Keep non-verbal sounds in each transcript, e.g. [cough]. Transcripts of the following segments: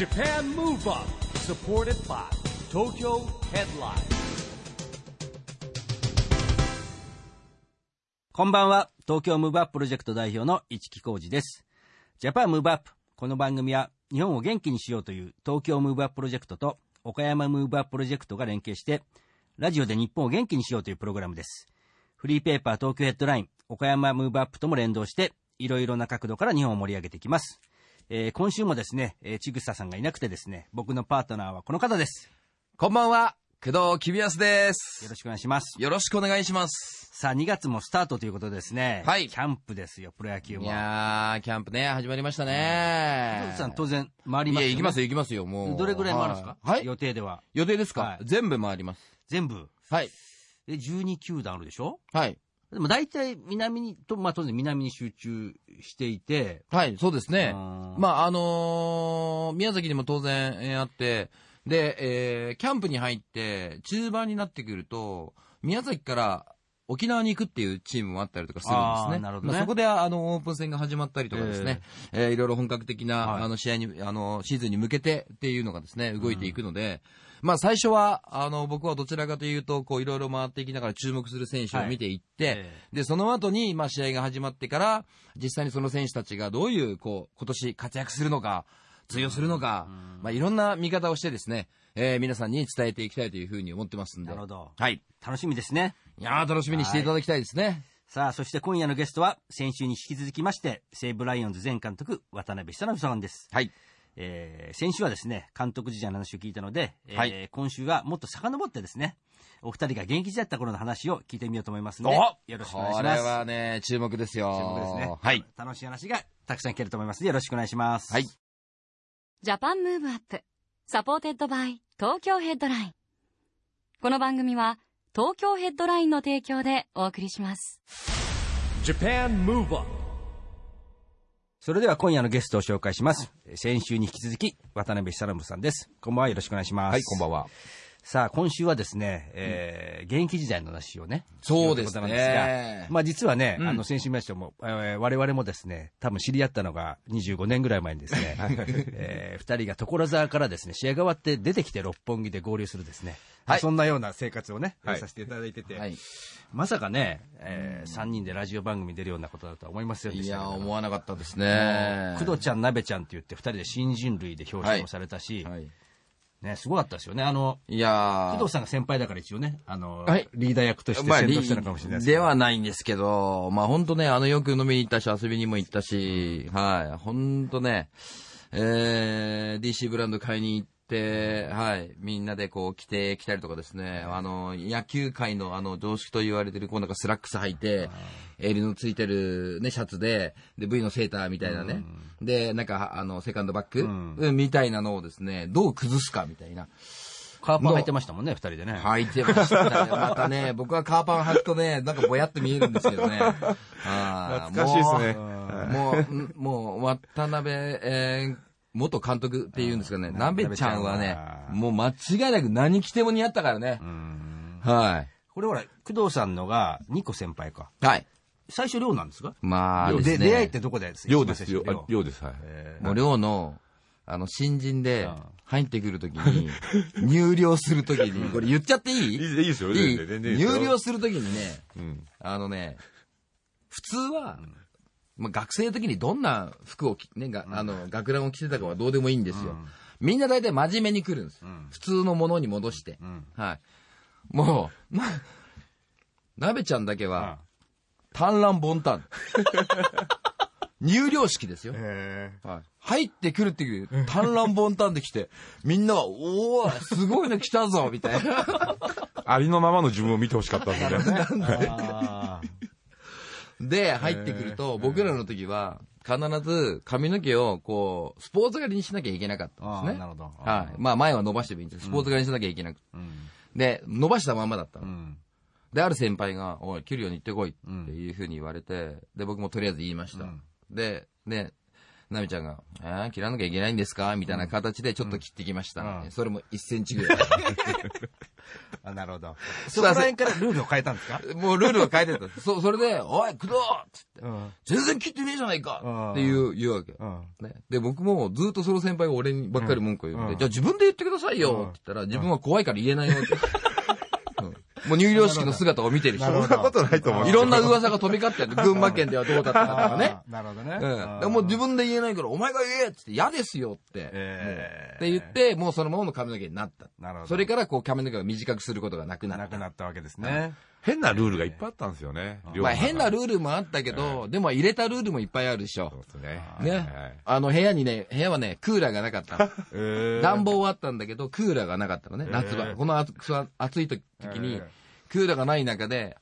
Japan Move Up supported by Tokyo Headline こんばんは。東京ムーブアッププロジェクト代表の一木広治です。 Japan Move Up。この番組は日本を元気にしようという東京ムーブアッププロジェクトと岡山ムーブアッププロジェクトが連携して、ラジオで日本を元気にしようというプログラムです。フリーペーパー東京ヘッドライン、岡山ムーブアップとも連動して、いろいろな角度から日本を盛り上げていきます。えー今週もですね、えー、ちぐささんがいなくてですね、僕のパートナーはこの方です。こんばんは、工藤公康です。よろしくお願いします。よろしくお願いします。さあ、2月もスタートということでですね、はいキャンプですよ、プロ野球いも。やー、キャンプね、始まりましたね。野口さん当然回りますよ、いや、ね。行きますよ、行きますよ、もう。どれぐらい回るんですか？はい。はい予定では。予定ですか、はい全部回ります。全部？はい。で、12球団あるでしょ？はい。でも大体南に、と、まあ当然南に集中していて、はい、そうですね。あー。まあ、あのー宮崎にも当然、えーあって、で、えーキャンプに入って、中盤になってくると、宮崎から沖縄に行くっていうチームもあったりとかするんですね。なるほどね。まあそこで、あの、オープン戦が始まったりとかですね、えーいろいろ本格的な、はい。あの、試合に、あの、シーズンに向けてっていうのがですね、動いていくので、まあ、最初は、あの、僕はどちらかというと、こう、いろいろ回っていきながら注目する選手を見ていって、えで、その後に、まあ、試合が始まってから、実際にその選手たちがどういう、こう、今年活躍するのか、通用するのか、まあ、いろんな見方をしてですね、えー皆さんに伝えていきたいというふうに思ってますんで。なるほど。はい。楽しみですね。いやー、楽しみにしていただきたいですね。さあ、そして今夜のゲストは、先週に引き続きまして、西武ライオンズ前監督、渡辺久信さんです。はい。えー先週はですね、監督時代の話を聞いたので、えーはい今週はもっと遡ってですね、お二人が現役時代だった頃の話を聞いてみようと思いますのおで、よろしくお願いします。これはね、注目ですよ。注目ですね。はい。楽しい話がたくさん聞けると思いますので、よろしくお願いします。はい。 Japan Move Up supported by Tokyo Headline この番組は東京ヘッドラインの提供でお送りします Japan Move Up それでは今夜のゲストを紹介します。先週に引き続き、渡辺久信さんです。こんばんは、よろしくお願いします。はい、こんばんは。さあ、今週はですね、えー現役時代の話をね。そうですね。まあ実はね、うんあの、先週見ましても、えー我々もですね、多分知り合ったのが25年ぐらい前にですね、えー二人が所沢からですね、試合が終わって出てきて六本木で合流するですね、はいそんなような生活をね、はいさせていただいてて、はい。まさかね、え3人でラジオ番組に出るようなことだとは思いませんでいや思わなかったですね。工藤ちゃん、なべちゃんって言って、二人で新人類で表彰もされたし、はい。ね、すごかったですよね。あの、いやー。工藤さんが先輩だから一応ね、あの、はいリーダー役としてまあ、先導したのかもしれないですけど。ではないんですけど、まあ本当ね、あのよく飲みに行ったし、遊びにも行ったし、はい、本当ね、えー、DC ブランド買いに行って、はい、みんなでこう着てきたりとかですね、あの、野球界のあの常識と言われてる、こうなんかスラックス履いて、襟のついてるね、シャツで、で、V のセーターみたいなね、で、なんか、あの、セカンドバッグ、んうんみたいなのをですね、どう崩すかみたいな。カーパン履いてましたもんね、二人でね。履いてましたね。[laughs] またね、僕はカーパン履くとね、なんかぼやって見えるんですけどね。[laughs] 懐懐かしいですねもう、もう、もう渡辺、えー元監督っていうんですかね、なべちゃんはね、もう間違いなく何着ても似合ったからね。はこれほら、工藤さんのが2個先輩か。い。はい。最初寮なんですか？まあですね。で出会いってどこで？寮ですよ。あ寮寮です。はい。もう寮の、あの、新人でうん入ってくるときに、[laughs] 入寮するときに、これ言っちゃっていい？いいいいですよ。いい？入寮するときにね、うん。あのね、普通は、まあ、学生の時にどんな服を着、ね、が、あの、学ランを着てたかはどうでもいいんですよ。みんな大体真面目に来るんです。普通のものに戻して。んはい。もう、ま、なべちゃんだけは、単乱凡単。[laughs] 入寮式ですよ。へはい。入ってくるっていう、単乱凡単で来て、みんなが、おおすごいの来たぞみたいな。ー [laughs] ありのままの自分を見てほしかったん [laughs] で？すね。あで、入ってくると、僕らの時は、必ず髪の毛を、こう、スポーツ狩りにしなきゃいけなかったんですね。なるほどはい。まあ、前は伸ばしてもいいんですけど、スポーツ狩りにしなきゃいけなくて。で、伸ばしたまんまだったの。うんで、ある先輩が、おい、キュリオに行ってこいっていうふうに言われて、で、僕もとりあえず言いました。で、ね、なみちゃんが、えー、切らなきゃいけないんですか？みたいな形でちょっと切ってきました、うんそれも1センチぐらい。[laughs] あ、なるほど。そこら辺からルールを変えたんですか？もうルールを変えてた。そ、それで、おい、工藤っつって、うん。全然切ってねえじゃないかうんっていう、言うわけ。うん。ね、で、僕もずっとその先輩が俺にばっかり文句を言って、うんじゃあ自分で言ってくださいよって言ったら、自分は怖いから言えないわけ。うんもう入寮式の姿を見てる人。そんなことないと思う。いろんな噂が飛び交ってる。群馬県ではどうだったかとかね。なるほどね。うん。でもう自分で言えないから、お前が言えっつって嫌ですよって。えって言って、もうそのままの髪の毛になった。なるほど。それからこう髪の毛を短くすることがなくなった。なくなったわけですね。変なルールがいっぱいあったんですよね。まあ変なルールもあったけど、でも入れたルールもいっぱいあるでしょ。ですね。ねはい。あの部屋にね、部屋はね、クーラーがなかったの。え暖房はあったんだけど、クーラーがなかったのね、夏場。この暑暑い時に、クーラーがない中で、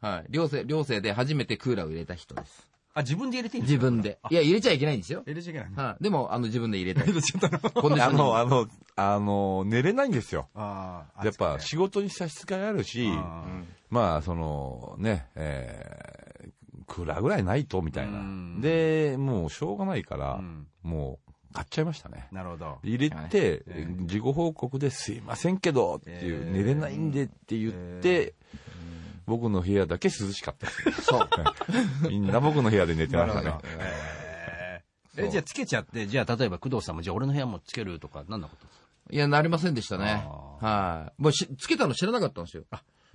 はい、寮生、寮生で初めてクーラーを入れた人です。あ、自分で入れていいんですか？自分で。いや、入れちゃいけないんですよ。入れちゃいけない。はい、でも、あの、自分で入れた。コンディショニングあの、あの、あの、寝れないんですよ。ああ。やっぱ仕事に差し支えあるし、あまあ、その、ね、えー、クーラーぐらいないと、みたいなうん。で、もうしょうがないから、うんもう、買っちゃいましたね。なるほど。入れて、事後報告ですいませんけど、っていう、えー寝れないんでって言って、僕の部屋だけ涼しかったです。そう。[laughs] みんな僕の部屋で寝てましたね。えじゃあつけちゃって、じゃあ例えば工藤さんも、じゃあ俺の部屋もつけるとか、なんなこと？いや、なりませんでしたね。あはい。もうし、つけたの知らなかったんですよ。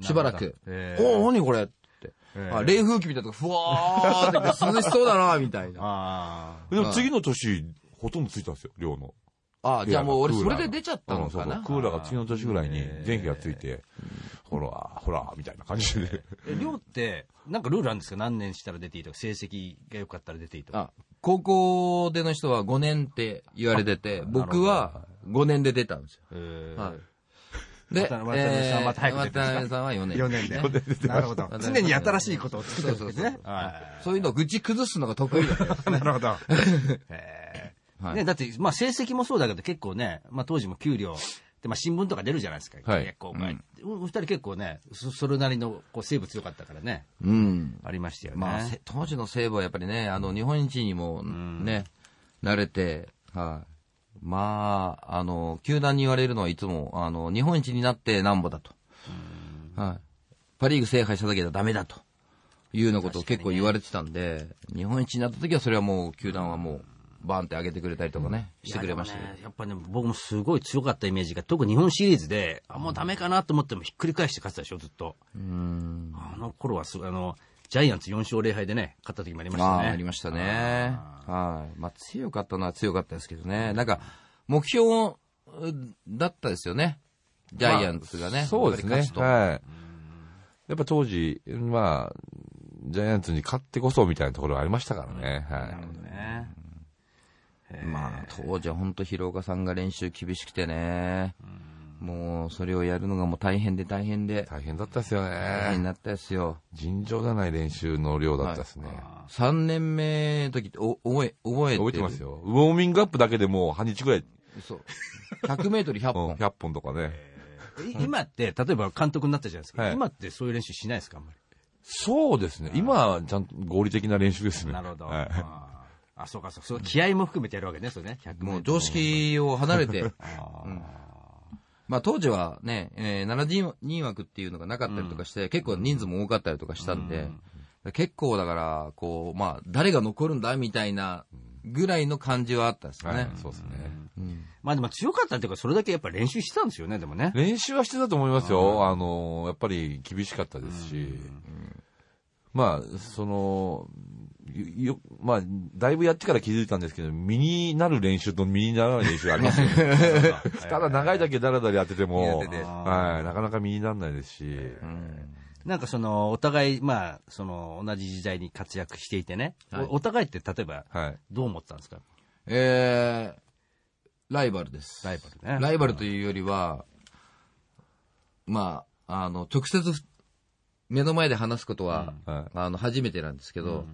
しばらく。えーおお、何これ？って。えーあ冷風機みたいなとこ、ふわーって涼しそうだな、みたいな。あでも次の年、ほとんどついたんですよ、寮の。あじゃあもう俺それで出ちゃったのかな？クーラーが次の年ぐらいに電気がついて、ほら、ほら、みたいな感じで。寮って、なんかルールあるんですか？何年したら出ていいとか、成績が良かったら出ていいとか？あ、高校での人は5年って言われてて、僕は5年で出たんですよ。えーはい。[laughs] で、渡辺さんはまた早く出て渡辺さんは4年。4年で。なるほど。常に新しいことを作ってるんですね。はそういうのを愚痴崩すのが得意だった。い。[laughs] なるほど。[laughs] えはいーね、だって、まあ成績もそうだけど結構ね、まあ当時も給料、でまあ新聞とか出るじゃないですか。はい結構、お二人結構ね、そそれなりのこうセーブ強かったからね、うん。ありましたよね。まあ、せ当時の西武はやっぱりね、あの、日本一にもね、慣れて、はい。まあ、あの、球団に言われるのはいつも、あの、日本一になってなんぼだと。はい。パリーグ制覇しただけじゃダメだと。いうようなことを結構言われてたんで、日本一になった時はそれはもう、球団はもう、バーンって上げてくれたりとかね、してくれましたねやっぱね、僕もすごい強かったイメージが、特に日本シリーズで、あ、もうダメかなと思ってもひっくり返して勝ってたでしょ、ずっと。うん。あの頃はすあの、ジャイアンツ4勝0敗でね、勝った時もありましたまあ、ね。ありましたね。はい。まあ、強かったのは強かったですけどね。なんか、目標だったですよね。ジャイアンツがね。そうですねはい。やっぱ当時、まあ、ジャイアンツに勝ってこそみたいなところがありましたからね。はなるほどね。まあ、当時は本当広岡さんが練習厳しくてね。もう、それをやるのがもう大変で大変でい。、大変だったですよね。大変になったですよ。尋常じゃない練習の量だったですね。3年目の時って、お、覚え、覚えてる？覚えてますよ。ウォーミングアップだけでもう半日ぐらい、そう。100メートル100うん本。100本とかね。い今って、例えば監督になったじゃないですか。はい今ってそういう練習しないですか、あんまそうですね。今はちゃんと合理的な練習ですり。ね。なるほど。はいああ、そうか、そう。そう気合も含めてやるわけね、それね。100もう常識を離れて、あまあ当時はね、えー、7人枠っていうのがなかったりとかして、結構人数も多かったりとかしたんで、結構だから、こう、まあ誰が残るんだみたいなぐらいの感じはあったんですよはいね。そうですね。うんまあでも強かったっていうか、それだけやっぱ練習してたんですよね、でもね。練習はしてたと思いますよ。あの、やっぱり厳しかったですし。まあ、その、よ、まあ、だいぶやってから気づいたんですけど、身になる練習と身にならない練習ありますよね。[laughs] ただ長いだけだらだらやってても、はい、なかなか身にならないですし、なんかその、お互い、まあ、その、同じ時代に活躍していてね。はいおお互いって例えば、はい。どう思ってたんですか？えー、ライバルです。ライバルね。ライバルというよりは、まあ、あの、直接ふ目の前で話すことは、はいあの、初めてなんですけど、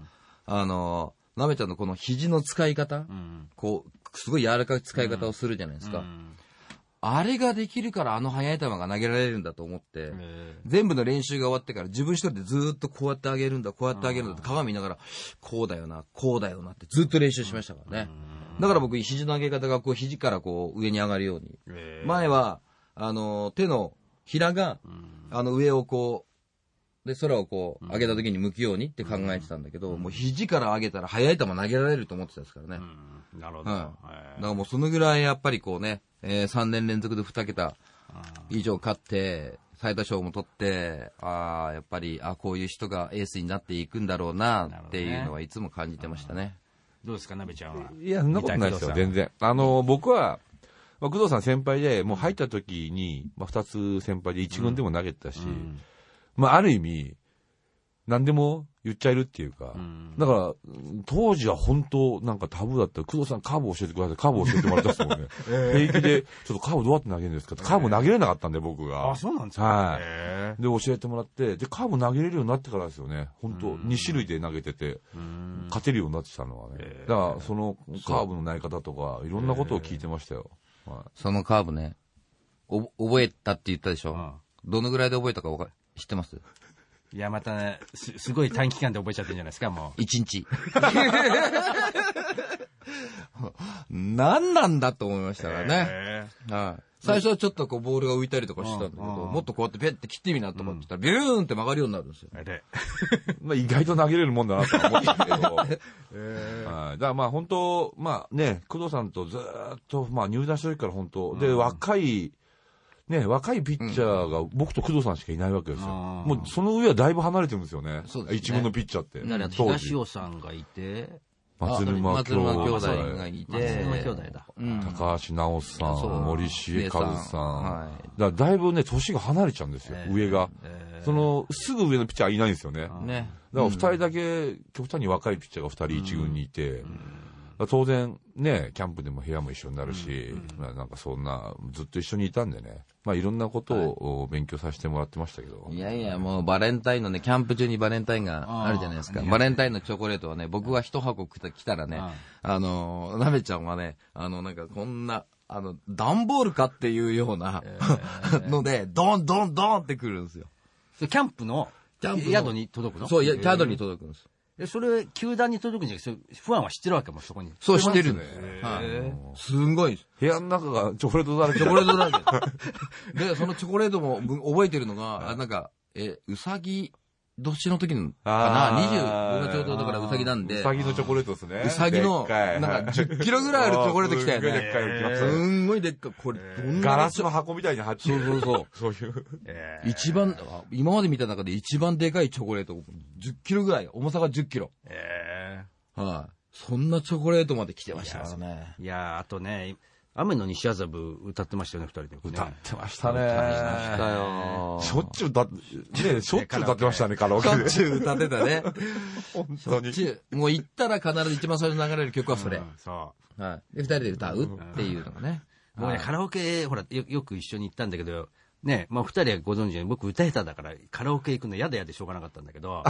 あの、なめちゃんのこの肘の使い方、うん。こう、すごい柔らかい使い方をするじゃないですか。うんあれができるからあの速い球が投げられるんだと思って、え全部の練習が終わってから自分一人でずーっとこうやってあげるんだ、こうやってあげるんだって鏡見ながら、こうだよな、こうだよなってずっと練習しましたからね。だから僕、肘の上げ方がこう、肘からこう、上に上がるように。前は、あの、手のひらが、あの、上をこう、で、空をこう、上げた時に向くようにって考えてたんだけど、もう肘から上げたら速い球投げられると思ってたですからね。なるほど。はい。だからもうそのぐらいやっぱりこうね、えー、3年連続で2桁以上勝って、最多勝も取って、ああ、やっぱり、あこういう人がエースになっていくんだろうなっていうのはいつも感じてましたね。どうですか、なべちゃんは？いや、そんなことないですよ、全然。あの、僕は、まあ、工藤さん先輩で、もう入った時に、まあ、二つ先輩で一軍でも投げてたし、まあ、ある意味、何でも言っちゃえるっていうか、だから、当時は本当、なんかタブーだったら、工藤さんカーブ教えてください、カーブ教えてもらったっすもんね。[laughs] 平気で、ちょっとカーブどうやって投げるんですかって、カーブ投げれなかったんで、僕が。あ、そうなんですか。はいへで、教えてもらって、で、カーブ投げれるようになってからですよね。本当2種類で投げてて、勝てるようになってきたのはね。だから、そのカーブの投げ方とか、いろんなことを聞いてましたよ。はそのカーブね、お覚えたって言ったでしょ。うんどのぐらいで覚えたかわか知ってます？いや、またね、す、すごい短期間で覚えちゃってるんじゃないですか、もう。?1 日。[laughs] 何なんだと思いましたからね。へはい。最初はちょっとこうボールが浮いたりとかしてたんだけど、もっとこうやってペッて切ってみなと思ってたら、ビューンって曲がるようになるんですよ。[laughs] まあ、意外と投げれるもんだなとは思ったけど。[laughs] はい。だからまあ本当、まあね、工藤さんとずーっと、まあ入団した時から本当、で、若い、ね、若いピッチャーが僕と工藤さんしかいないわけですよ。うんもうその上はだいぶ離れてるんですよね。そうですね。一軍のピッチャーって。東尾さんがいて、松沼兄弟弟がいて、高橋直さん、森重和さん。だからだいぶね、年が離れちゃうんですよ、えー。上が。えその、すぐ上のピッチャーはいないんですよね。だかね。ら二人だけ、極端に若いピッチャーが二人一軍にいて、当然、ね、キャンプでも部屋も一緒になるし、まあなんかそんな、ずっと一緒にいたんでね、まあいろんなことを勉強させてもらってましたけど。いやいや、もうバレンタインのね、キャンプ中にバレンタインがあるじゃないですか。バレンタインのチョコレートはね、僕は一箱来た来たらねあ、あの、なべちゃんはね、あの、なんかこんな、あの、段ボールかっていうような、ので、ドンドンドンってくるんですよ。キャンプのキャンプの宿に届くの？そう、キャドに届くんです。え、それ、球団に届くんじゃなくて、ファンは知ってるわけも、そこに。そうしてるんね。はい。すんごい。部屋の中がチョコレートだらけチョコレートだらけ。[laughs] で、そのチョコレートもぶ覚えてるのが、あなんか、え、うさぎ年の時のかな？あー ?20、僕がちょうどだからうさぎなんで、うさぎのチョコレートですね。うさぎの、なんか10キロぐらいある [laughs] チョコレート来たよすんごいでっかいの来ましたねね。すんごいでっかい。これ、どんなガラスの箱みたいに入ってそる。うそうそう。そういう。え一番、あ今まで見た中で一番でかいチョコレート、10キロぐらい、重さが10キロ。えはい。そんなチョコレートまで来てましたからね。いやーあとね、雨の西麻布歌ってましたよね、二人で、ね。歌ってましたね。したよ。しょっちゅう歌って、ね、[laughs] しょっちゅう歌ってましたね、カラオケでしょっ。ちゅう歌ってたね。本当に。もう行ったら必ず一番最初に流れる曲はそれ。うんそはい。で、二人で歌うっていうのがね。う。僕ね、カラオケ、ほら、よよく一緒に行ったんだけど、ね、まあ二人はご存知のように僕歌下手だから、カラオケ行くの嫌で嫌でしょうがなかったんだけど、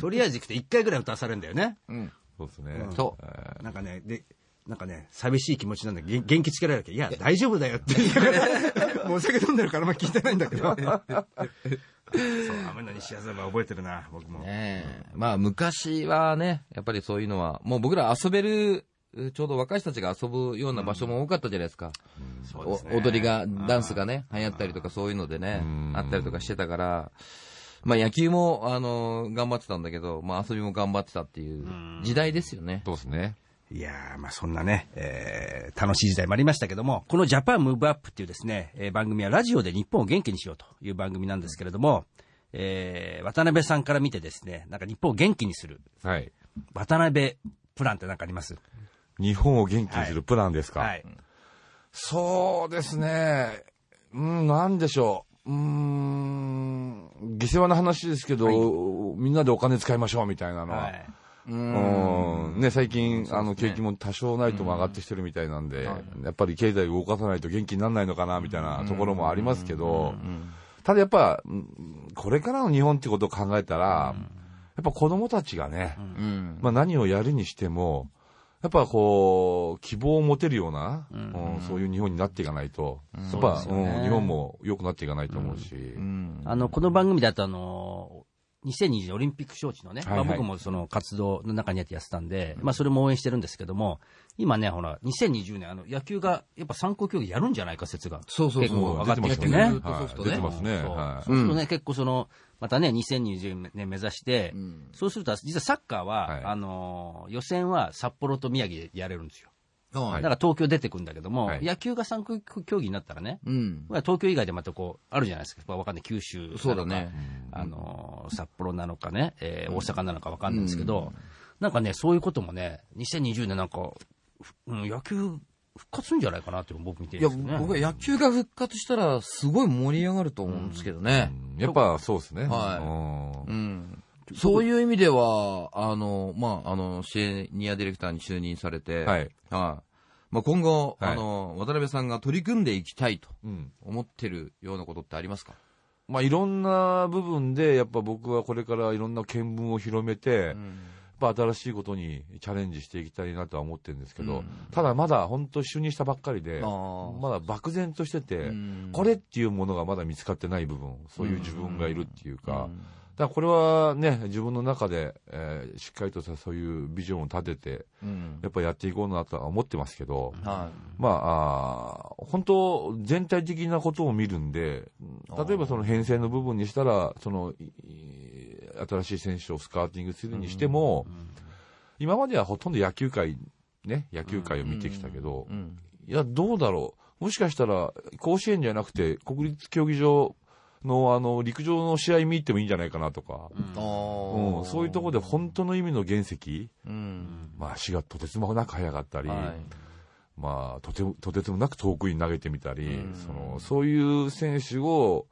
とりあえず行くと一回ぐらい歌わされるんだよね。うん。そうですね。そう。なんかね、で、なんかね、寂しい気持ちなんだ元元気つけられるわけどいや、大丈夫だよって [laughs] もうお酒飲んでるからあんま聞いてないんだけど。[laughs] そう、雨の西麻布は覚えてるな、僕も。ねえ。まあ、昔はね、やっぱりそういうのは、もう僕ら遊べる、ちょうど若い人たちが遊ぶような場所も多かったじゃないですか。そうですねお踊りが、ダンスがね、流行ったりとかそういうのでねうん、あったりとかしてたから、まあ野球も、あの、頑張ってたんだけど、まあ遊びも頑張ってたっていう時代ですよね。そうですね。いやー、まあそんなね、えー楽しい時代もありましたけども、このジャパンムーブアップっていうですね、えー番組はラジオで日本を元気にしようという番組なんですけれども、えー渡辺さんから見てですね、なんか日本を元気にする、はい。渡辺プランって何かあります？日本を元気にするプランですか？はい。そうですね。うん、なんでしょう。うーん、下世話な話ですけど、みんなでお金使いましょうみたいなのは。はい。うん。ね、最近、あの、景気も多少ないとも上がってきてるみたいなんで、やっぱり経済を動かさないと元気にならないのかな、みたいなところもありますけど、ただやっぱ、うんこれからの日本ってことを考えたら、やっぱ子供たちがね、うん。まあ何をやるにしても、やっぱこう、希望を持てるような、うん。そういう日本になっていかないと、やっぱ、日本も良くなっていかないと思うし、うん。あの、この番組だとあの、2020年オリンピック招致のね、はいはい。まあ、僕もその活動の中にやってやってたんで、まあ、それも応援してるんですけども、今ね、ほら、2020年、あの野球がやっぱ参考競技やるんじゃないか説が。そうそう結構上がってきて野ね。そう。はい。そうするとね、結構その、またね、2020年目指して、ん。そうすると、実はサッカーは、はい。あのー予選は札幌と宮城でやれるんですよ。はいだから東京出てくるんだけども、はい野球が参考競技になったらね、うん。まあ東京以外でまたこう、あるじゃないですか。まあわかんない。九州なのかそうだね。あのー札幌なのかね、えー大阪なのかわかんないですけど、なんかね、そういうこともね、2020年なんか、ふうん、野球復活するんじゃないかなって僕見ていや。僕は野球が復活したら、すごい盛り上がると思うんですけどね。やっぱそうですね。はうんうん。そういう意味では、あの、まあ、あの、シニアディレクターに就任されて、はい。はい。まあ、今後、はいあの、渡辺さんが取り組んでいきたいとうん。思ってるようなことってありますか？まあ、いろんな部分で、やっぱ僕はこれからいろんな見聞を広めて、やっぱ新しいことにチャレンジしていきたいなとは思ってるんですけど、うんただまだ本当就任したばっかりで、まだ漠然としてて、うんこれっていうものがまだ見つかってない部分、そういう自分がいるっていうか、うんだこれはね、自分の中で、えーしっかりとさそういうビジョンを立てて、うんやっぱやっていこうなとは思ってますけど、はまあ、あー本当、全体的なことを見るんで、例えばその編成の部分にしたら、その、いい新しい選手をスカウティングするにしても、今まではほとんど野球界、ね、野球界を見てきたけど、い。うん。いや、どうだろう。もしかしたら、甲子園じゃなくて、国立競技場の、あの、陸上の試合見てもいいんじゃないかなとか、あうん、そういうところで本当の意味の原石、うん。まあ、足がとてつもなく速かったり、はい。まあ、とてもとてつもなく遠くに投げてみたり、うん。そのそういう選手を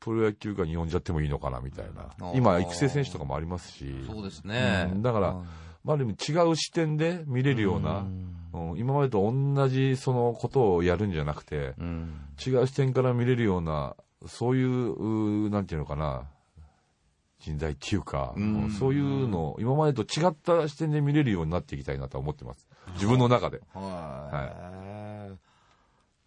プロ野球界に呼んじゃってもいいのかなみたいな。今、育成選手とかもありますし、そうですね。うん。だからまあ、でも違う視点で見れるような、うん。今までと同じそのことをやるんじゃなくて、うん。違う視点から見れるような、そういう、なんていうのかな、人材っていうか、うん。うんそういうのを今までと違った視点で見れるようになっていきたいなとは思ってます。自分の中で。は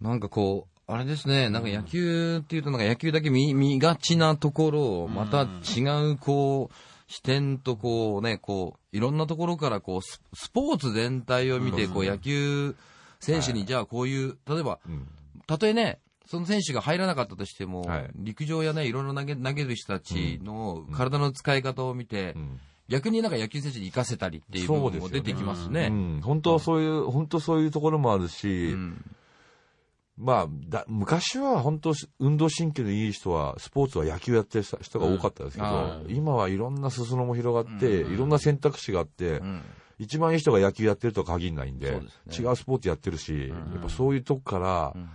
い。なんかこう、あれですね、なんか野球っていうと、なんか野球だけ見見がちなところを、また違う、こう、視点とこうね、こう、いろんなところからこう、ススポーツ全体を見て、こう、野球選手に、じゃあこういう、例えば、うん。たとえね、その選手が入らなかったとしても、はい。陸上やね、いろいろ投げ投げる人たちの体の使い方を見て、うん。逆になんか野球選手に活かせたりっていう部分も出てきますね。うん、本当はそういう、本当そういうところもあるし、うん。まあだ、昔は本当、運動神経のいい人は、スポーツは野球やってる人が多かったですけど、うん。今はいろんな裾野も広がって、うん。いろんな選択肢があって、うん。一番いい人が野球やってるとは限らないんでですね。違うスポーツやってるし、やっぱそういうとこから、ん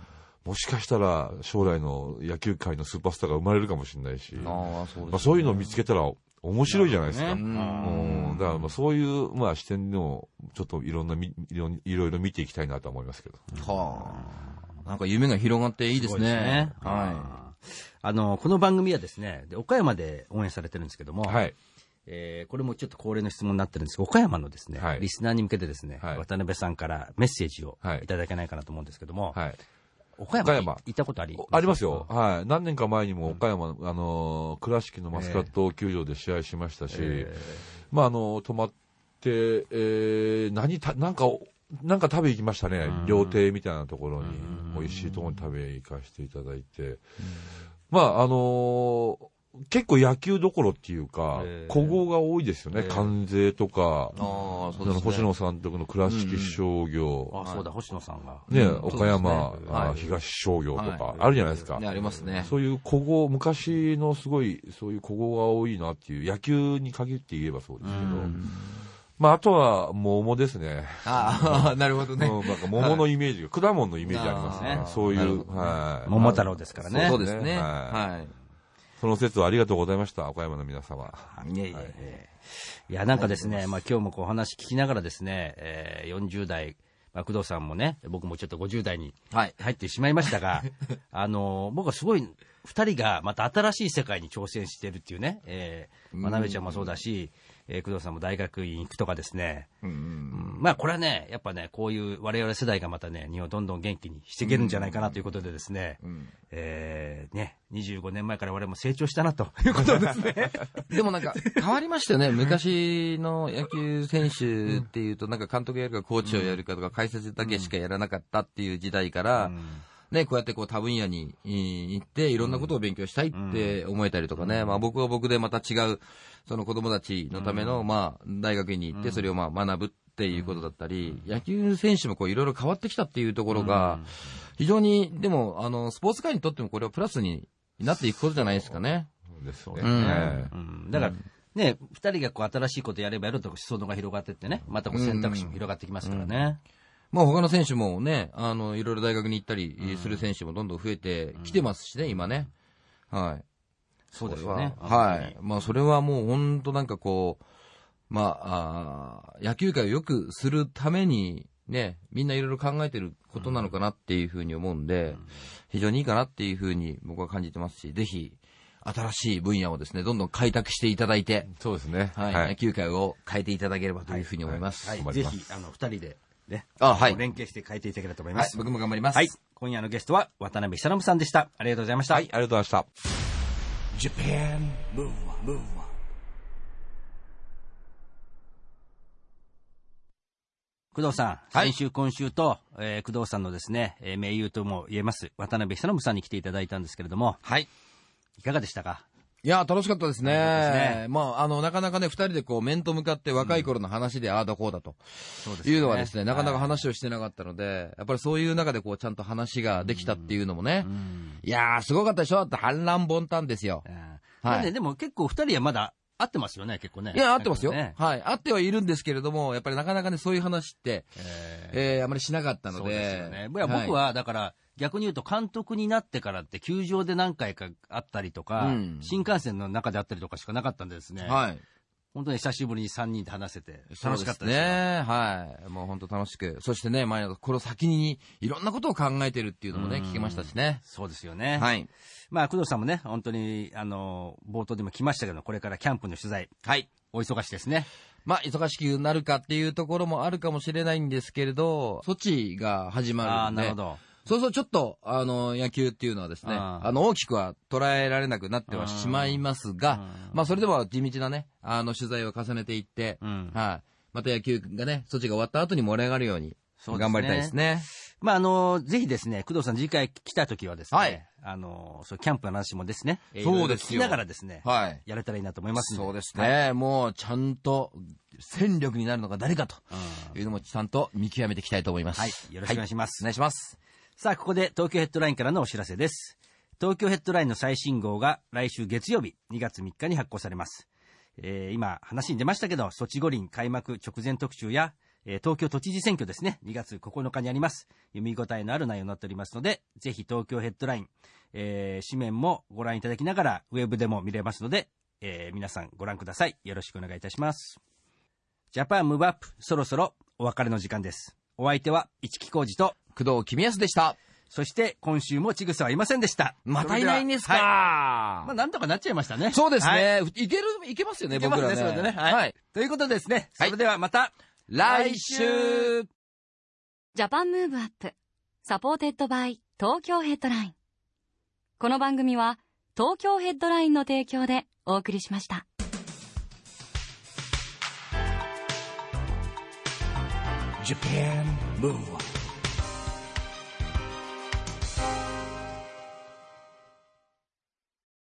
もしかしたら将来の野球界のスーパースターが生まれるかもしれないし、ああ、そうです、まあ、そういうのを見つけたら面白いじゃないですか。ねうんだからまあそういう、まあ、視点でもちょっといろんなみいろいろいろ見ていきたいなと思いますけど。はあ。なんか夢が広がっていいですね。ははあの、この番組はですね、で岡山で応援されてるんですけども、はい。えーこれもちょっと恒例の質問になってるんですが、岡山のですね、はいリスナーに向けてですね、はい渡辺さんからメッセージをはいいただけないかなと思うんですけども、はい。岡山に岡山。行ったことあり？ありますよ。はい。何年か前にも岡山、あのー、倉敷のマスカット球場で試合しましたし、えまあ、あの、泊まって、えー、何た、なんか、なんか食べ行きましたね。料亭みたいなところに、美味しいところに食べ行かせていただいて。まあ、あのー結構野球どころっていうかえ、ー古豪が多いですよね。えー関西とか、ああ、あそうですね。の星野監督の倉敷商業、あ、そうだ、星野さんが。ね、うん岡山、あはい東商業とかはい、あるじゃないですか。ね、ありますね。そういう古豪、昔のすごい、そういう古豪が多いなっていう、野球に限って言えばそうですけど、まあ、あとは桃ですね。ああ、[laughs] なるほどね。うんなんか桃のイメージが、果物のイメージありますね。そういう、はい。桃太郎ですからね。そうですね。ははい。その説はありがとうございました、岡山の皆様。いえいえいえ。いや、なんかですね、まあ今日もこうお話聞きながらですね、えー40代、まあ、工藤さんもね、僕もちょっと50代にはい。入ってしまいましたが、[laughs] あの、僕はすごい、二人がまた新しい世界に挑戦してるっていうね、えー、まなべちゃんもそうだし、えー工藤さんも大学院行くとかですね、うんうん。まあこれはね、やっぱね、こういう我々世代がまたね、日本をどんどん元気にしていけるんじゃないかなということでですね、ん。えーね、25年前から我々も成長したなと。いうことですね。[laughs] でもなんか、変わりましたよね。昔の野球選手っていうと、なんか監督やるかコーチをやるかとか、解説だけしかやらなかったっていう時代から、ね、こうやってこう多分野にえー行って、いろんなことを勉強したいって思えたりとかね、まあ僕は僕でまた違う、その子供たちのための、まあ大学に行って、それをまあ学ぶっていうことだったり、野球選手もこういろいろ変わってきたっていうところが、非常に、でも、あの、スポーツ界にとってもこれはプラスになっていくことじゃないですかね。そうですね。ん。えうん。だから、ね、二人がこう新しいことやればやると裾野が広がってってね、またこう選択肢も広がってきますからね。まあ他の選手もね、あの、いろいろ大学に行ったりする選手もどんどん増えてきてますしね、今ね。はい。そうですよね。はい。まあそれはもう本当なんかこう、まあ、あー野球界を良くするために、ね、みんないろいろ考えてることなのかなっていうふうに思うんで、非常にいいかなっていうふうに僕は感じてますし、ぜひ、新しい分野をですね、どんどん開拓していただいて、そうですね。はい、野球界を変えていただければというふうに思います。はい、頑張りますぜひ、あの、二人で、ね、あはい連携して変えていただければと思います。、はい僕も頑張ります。はい。今夜のゲストは渡辺久信さんでした。ありがとうございました。はい、ありがとうございました。Japan Move Up, Move Up. 工藤さん、はい先週、今週と、えー工藤さんのですね、えー盟友とも言えます、渡辺久信さんに来ていただいたんですけれども、はい。いかがでしたか？いや、楽しかったですね。まあ、あの、なかなかね、二人でこう、面と向かって若い頃の話で、ああだこうだとそういうのはですね、なかなかはい話をしてなかったので、やっぱりそういう中でこう、ちゃんと話ができたっていうのもね、うん。いやー、すごかったでしょ。だって反乱凡端ですよ。うんはい。なんででも結構二人はまだ会ってますよね、結構ね。いや、合ってますよ。ねはい。合ってはいるんですけれども、やっぱりなかなかね、そういう話って、ええー、あまりしなかったーそうので。ですよね。僕は、だから、逆に言うと監督になってからって球場で何回か会ったりとか、うん新幹線の中で会ったりとかしかなかったんでですね、はい、はい。本当に久しぶりに3人で話せて楽しかったですよそうね。はい。もう本当楽しく。そしてね、前の、この先にいろんなことを考えてるっていうのもね、聞けましたしね。そうですよね。はい。まあ、工藤さんもね、本当に、あの、冒頭でも来ましたけど、これからキャンプの取材、はい。お忙しいですね。まあ、忙しくなるかっていうところもあるかもしれないんですけれど、措置が始まるああ、んで。なるほど。そうそう、ちょっと、あの、野球っていうのはですね、あの、大きくは捉えられなくなってはしまいますが、まあ、それでも地道なね、あの、取材を重ねていって、うんはい。また野球がね、措置が終わった後に盛り上がるように、頑張りたいですね。まあ、あの、ぜひですね、工藤さん次回来た時はですね、はいあの、そうキャンプの話もですね、えーそうですよいろいろ聞きながらですね、はい。やれたらいいなと思いますんそうですね。もう、ちゃんと、戦力になるのが誰かとうんいうのもちゃんと見極めていきたいと思います。はいよろしくお願いしますお願いします。さあ、ここで東京ヘッドラインからのお知らせです。東京ヘッドラインの最新号が来週月曜日2月3日に発行されます。えー今話に出ましたけど、ソチ五輪開幕直前特集や、えー東京都知事選挙ですね、2月9日にあります。読み応えのある内容になっておりますので、ぜひ東京ヘッドライン、えー紙面もご覧いただきながら、ウェブでも見れますので、えー皆さんご覧ください。よろしくお願いいたします。ジャパンムーブアップ、そろそろお別れの時間です。お相手は市木浩二と、工藤公康でした。そして今週もちぐさはいませんでした。またいないんですか、はいまあなんとかなっちゃいましたね。そうですね、はいい。ける、いけますよね、いけますね、僕らね。それでね。はい。はい。ということでですね、はいそれではまた、来週 Japan Move Up supported by Tokyo Headline この番組は東京ヘッドラインの提供でお送りしました Japan. Move